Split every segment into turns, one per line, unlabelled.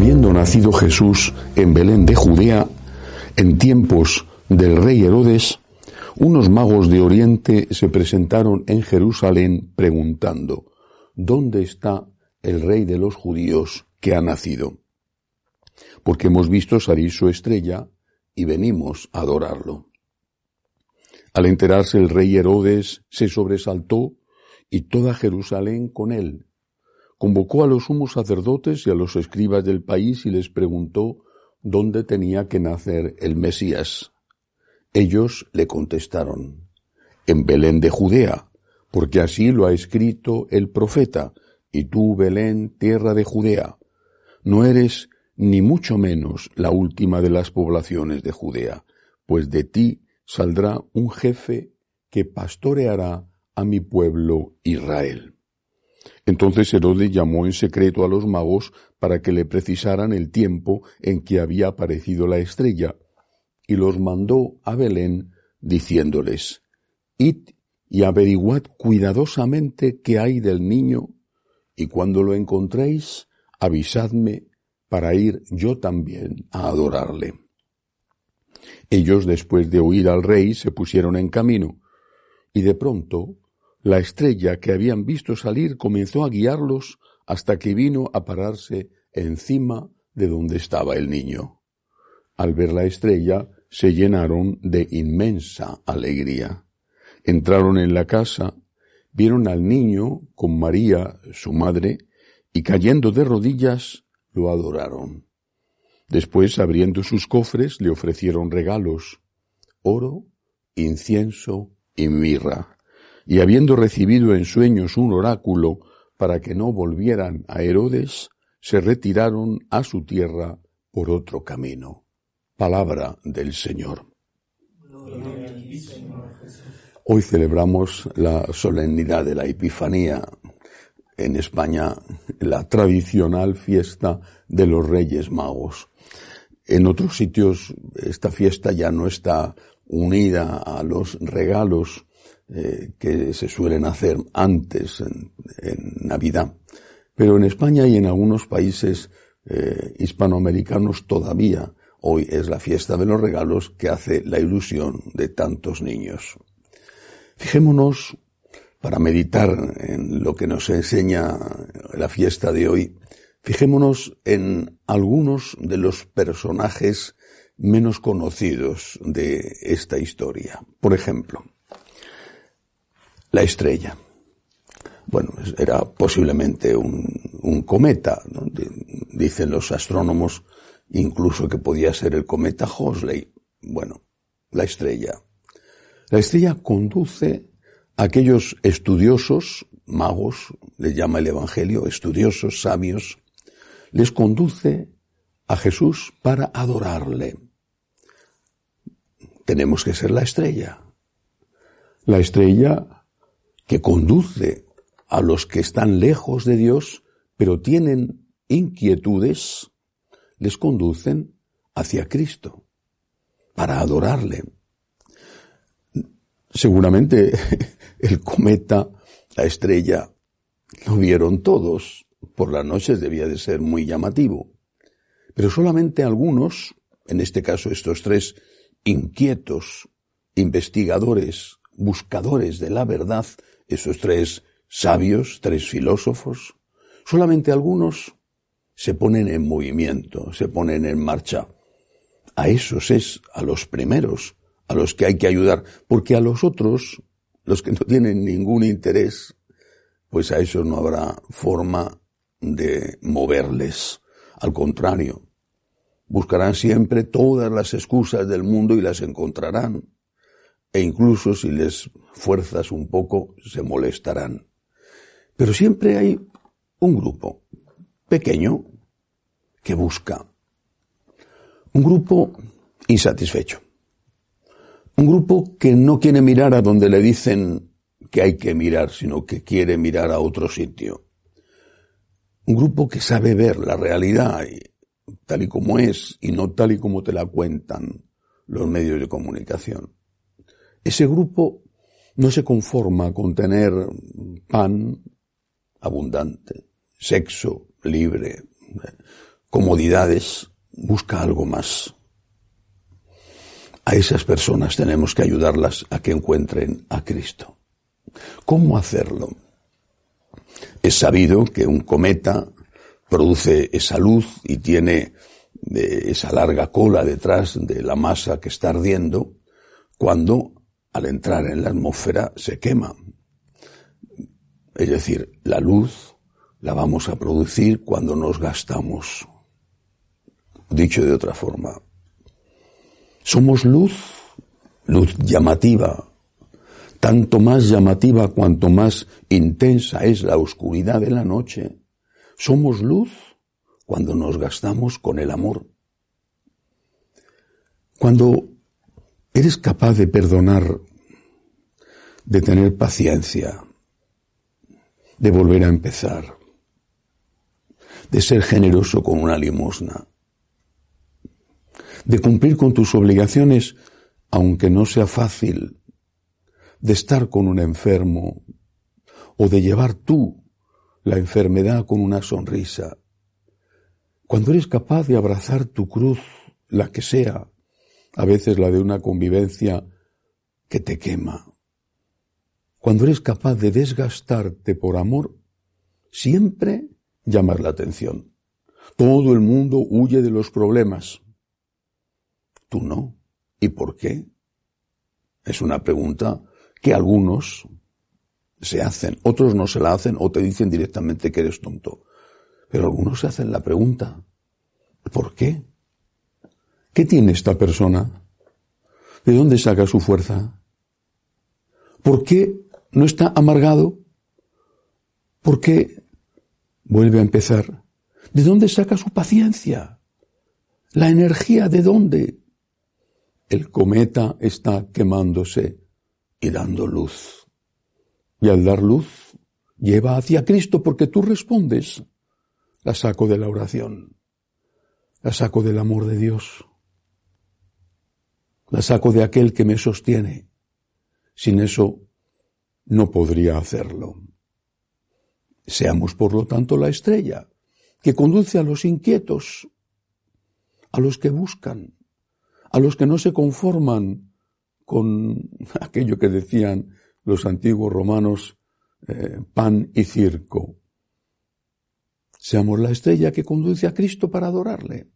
Habiendo nacido Jesús en Belén de Judea, en tiempos del rey Herodes, unos magos de Oriente se presentaron en Jerusalén preguntando, ¿dónde está el rey de los judíos que ha nacido? Porque hemos visto salir su estrella y venimos a adorarlo. Al enterarse el rey Herodes se sobresaltó y toda Jerusalén con él. Convocó a los sumos sacerdotes y a los escribas del país y les preguntó dónde tenía que nacer el Mesías. Ellos le contestaron, en Belén de Judea, porque así lo ha escrito el profeta, y tú, Belén, tierra de Judea, no eres ni mucho menos la última de las poblaciones de Judea, pues de ti saldrá un jefe que pastoreará a mi pueblo Israel. Entonces Herodes llamó en secreto a los magos para que le precisaran el tiempo en que había aparecido la estrella, y los mandó a Belén diciéndoles, Id y averiguad cuidadosamente qué hay del niño, y cuando lo encontréis, avisadme para ir yo también a adorarle. Ellos, después de oír al rey, se pusieron en camino, y de pronto la estrella que habían visto salir comenzó a guiarlos hasta que vino a pararse encima de donde estaba el niño. Al ver la estrella, se llenaron de inmensa alegría. Entraron en la casa, vieron al niño con María, su madre, y cayendo de rodillas, lo adoraron. Después, abriendo sus cofres, le ofrecieron regalos, oro, incienso y mirra. Y habiendo recibido en sueños un oráculo para que no volvieran a Herodes, se retiraron a su tierra por otro camino. Palabra del Señor. Hoy celebramos la solemnidad de la Epifanía, en España la tradicional fiesta de los Reyes Magos. En otros sitios esta fiesta ya no está unida a los regalos eh, que se suelen hacer antes en, Navidad. Pero en España y en algunos países eh, hispanoamericanos todavía hoy es la fiesta de los regalos que hace la ilusión de tantos niños. Fijémonos para meditar en lo que nos enseña la fiesta de hoy, fijémonos en algunos de los personajes menos conocidos de esta historia. Por ejemplo, la estrella. Bueno, era posiblemente un, cometa, dicen los astrónomos incluso que podía ser el cometa Hosley. Bueno, la estrella. La estrella conduce aquellos estudiosos, magos, les llama el Evangelio, estudiosos, sabios, les conduce a Jesús para adorarle. Tenemos que ser la estrella. La estrella que conduce a los que están lejos de Dios, pero tienen inquietudes, les conducen hacia Cristo para adorarle. Seguramente el cometa, la estrella, lo vieron todos. Por las noches debía de ser muy llamativo. Pero solamente algunos, en este caso estos tres inquietos, investigadores, buscadores de la verdad, esos tres sabios, tres filósofos, solamente algunos se ponen en movimiento, se ponen en marcha. A esos es a los primeros a los que hay que ayudar, porque a los otros los que no tienen ningún interés, pues a eso no habrá forma de moverles. Al contrario, Buscarán siempre todas las excusas del mundo y las encontrarán. E incluso si les fuerzas un poco, se molestarán. Pero siempre hay un grupo pequeño que busca. Un grupo insatisfecho. Un grupo que no quiere mirar a donde le dicen que hay que mirar, sino que quiere mirar a otro sitio. Un grupo que sabe ver la realidad tal y como es y no tal y como te la cuentan los medios de comunicación. Ese grupo no se conforma con tener pan abundante, sexo libre, comodidades, busca algo más. A esas personas tenemos que ayudarlas a que encuentren a Cristo. ¿Cómo hacerlo? Es sabido que un cometa produce esa luz y tiene eh, esa larga cola detrás de la masa que está ardiendo cuando al entrar en la atmósfera se quema. Es decir, la luz la vamos a producir cuando nos gastamos. Dicho de otra forma, somos luz, luz llamativa, tanto más llamativa cuanto más intensa es la oscuridad de la noche. Somos luz cuando nos gastamos con el amor. Cuando eres capaz de perdonar, de tener paciencia, de volver a empezar, de ser generoso con una limosna, de cumplir con tus obligaciones, aunque no sea fácil, de estar con un enfermo o de llevar tú la enfermedad con una sonrisa. Cuando eres capaz de abrazar tu cruz, la que sea, a veces la de una convivencia que te quema. Cuando eres capaz de desgastarte por amor, siempre llamas la atención. Todo el mundo huye de los problemas. Tú no. ¿Y por qué? Es una pregunta que algunos se hacen, otros no se la hacen o te dicen directamente que eres tonto. Pero algunos se hacen la pregunta, ¿por qué? ¿Qué tiene esta persona? ¿De dónde saca su fuerza? ¿Por qué no está amargado? ¿Por qué vuelve a empezar? ¿De dónde saca su paciencia? ¿La energía de dónde? El cometa está quemándose y dando luz. Y al dar luz, lleva hacia Cristo porque tú respondes. La saco de la oración. La saco del amor de Dios. La saco de aquel que me sostiene. Sin eso no podría hacerlo. Seamos, por lo tanto, la estrella que conduce a los inquietos, a los que buscan, a los que no se conforman con aquello que decían los antiguos romanos, eh, pan y circo. Seamos la estrella que conduce a Cristo para adorarle.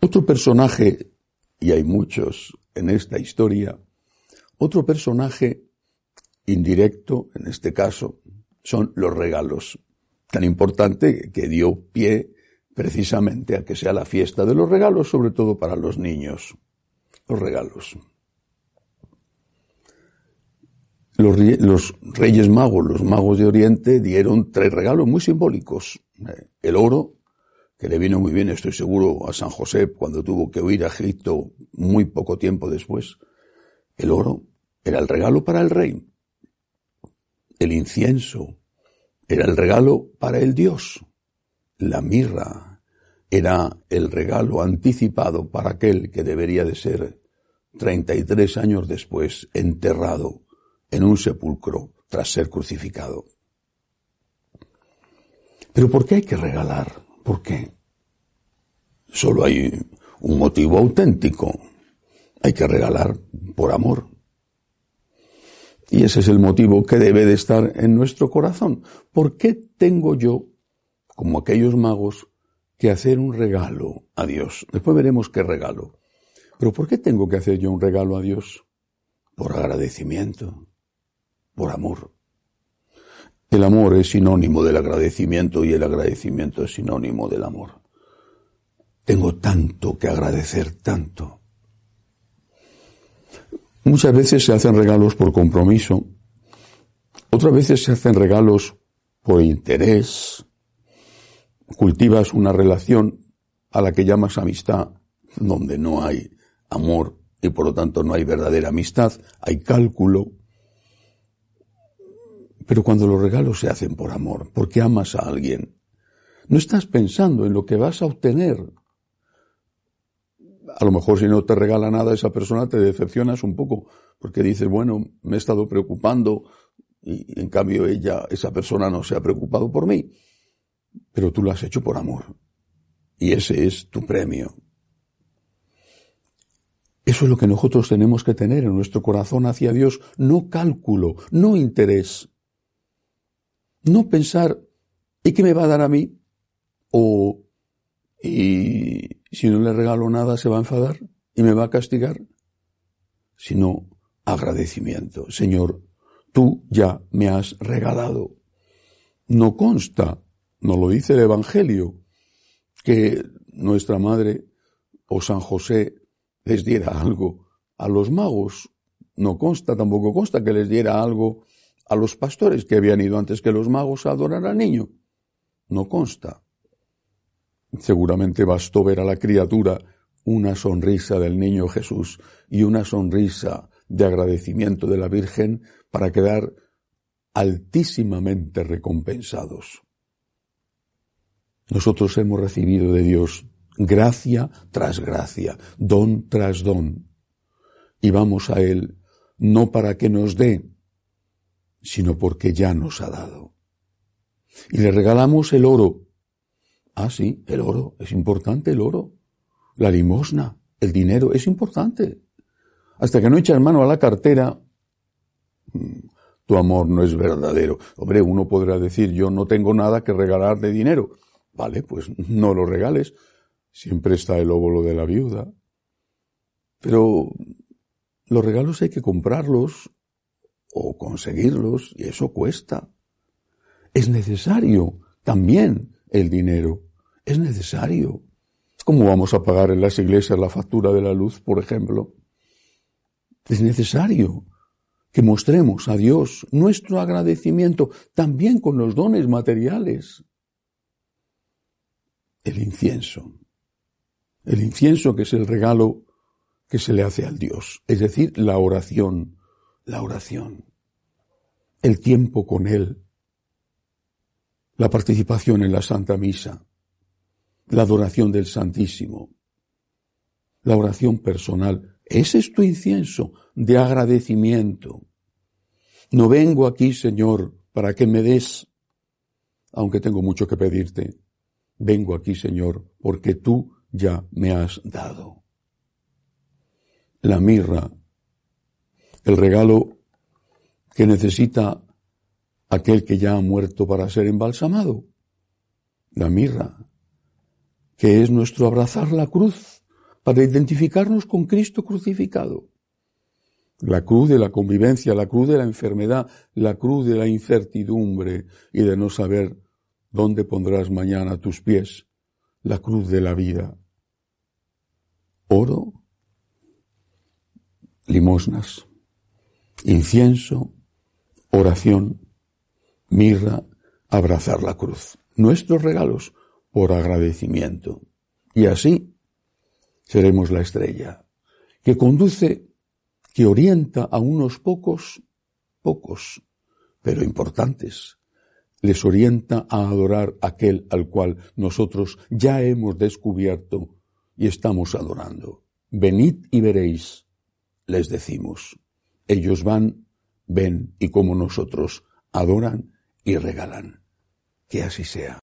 Otro personaje, y hay muchos en esta historia, otro personaje indirecto, en este caso, son los regalos. Tan importante que dio pie precisamente a que sea la fiesta de los regalos, sobre todo para los niños. Los regalos. Los, reyes magos, los magos de Oriente, dieron tres regalos muy simbólicos. Eh, el oro, que le vino muy bien, estoy seguro, a San José cuando tuvo que huir a Egipto muy poco tiempo después. El oro era el regalo para el rey. El incienso era el regalo para el dios. La mirra era el regalo anticipado para aquel que debería de ser 33 años después enterrado en un sepulcro tras ser crucificado. Pero ¿por qué hay que regalar? ¿Por qué? Solo hay un motivo auténtico. Hay que regalar por amor. Y ese es el motivo que debe de estar en nuestro corazón. ¿Por qué tengo yo, como aquellos magos, que hacer un regalo a Dios? Después veremos qué regalo. Pero ¿por qué tengo que hacer yo un regalo a Dios? Por agradecimiento por amor. El amor es sinónimo del agradecimiento y el agradecimiento es sinónimo del amor. Tengo tanto que agradecer, tanto. Muchas veces se hacen regalos por compromiso, otras veces se hacen regalos por interés, cultivas una relación a la que llamas amistad, donde no hay amor y por lo tanto no hay verdadera amistad, hay cálculo. Pero cuando los regalos se hacen por amor, porque amas a alguien, no estás pensando en lo que vas a obtener. A lo mejor si no te regala nada esa persona te decepcionas un poco, porque dices, bueno, me he estado preocupando y en cambio ella, esa persona no se ha preocupado por mí. Pero tú lo has hecho por amor. Y ese es tu premio. Eso es lo que nosotros tenemos que tener en nuestro corazón hacia Dios, no cálculo, no interés. No pensar, ¿y qué me va a dar a mí? O, ¿y si no le regalo nada se va a enfadar y me va a castigar? Sino agradecimiento. Señor, tú ya me has regalado. No consta, no lo dice el Evangelio, que nuestra madre o San José les diera algo a los magos. No consta, tampoco consta que les diera algo a los pastores que habían ido antes que los magos a adorar al niño. No consta. Seguramente bastó ver a la criatura una sonrisa del niño Jesús y una sonrisa de agradecimiento de la Virgen para quedar altísimamente recompensados. Nosotros hemos recibido de Dios gracia tras gracia, don tras don. Y vamos a Él no para que nos dé, sino porque ya nos ha dado. Y le regalamos el oro. Ah, sí, el oro, es importante el oro. La limosna, el dinero, es importante. Hasta que no echas mano a la cartera, mm, tu amor no es verdadero. Hombre, uno podrá decir, yo no tengo nada que regalar de dinero. Vale, pues no lo regales, Siempre está el óvulo de la viuda. Pero los regalos hay que comprarlos o conseguirlos y eso cuesta. Es necesario también el dinero. Es necesario. ¿Cómo vamos a pagar en las iglesias la factura de la luz, por ejemplo? Es necesario que mostremos a Dios nuestro agradecimiento también con los dones materiales. El incienso el incienso que es el regalo que se le hace al Dios, es decir, la oración, la oración, el tiempo con Él, la participación en la Santa Misa, la adoración del Santísimo, la oración personal. Ese es tu incienso de agradecimiento. No vengo aquí, Señor, para que me des, aunque tengo mucho que pedirte. Vengo aquí, Señor, porque tú ya me has dado. La mirra, el regalo que necesita aquel que ya ha muerto para ser embalsamado. La mirra, que es nuestro abrazar la cruz para identificarnos con Cristo crucificado. La cruz de la convivencia, la cruz de la enfermedad, la cruz de la incertidumbre y de no saber dónde pondrás mañana tus pies, la cruz de la vida oro, limosnas, incienso, oración, mirra, abrazar la cruz. Nuestros regalos por agradecimiento. Y así seremos la estrella que conduce, que orienta a unos pocos, pocos, pero importantes. Les orienta a adorar aquel al cual nosotros ya hemos descubierto y estamos adorando. Venid y veréis, les decimos. Ellos van, ven y como nosotros adoran y regalan. Que así sea.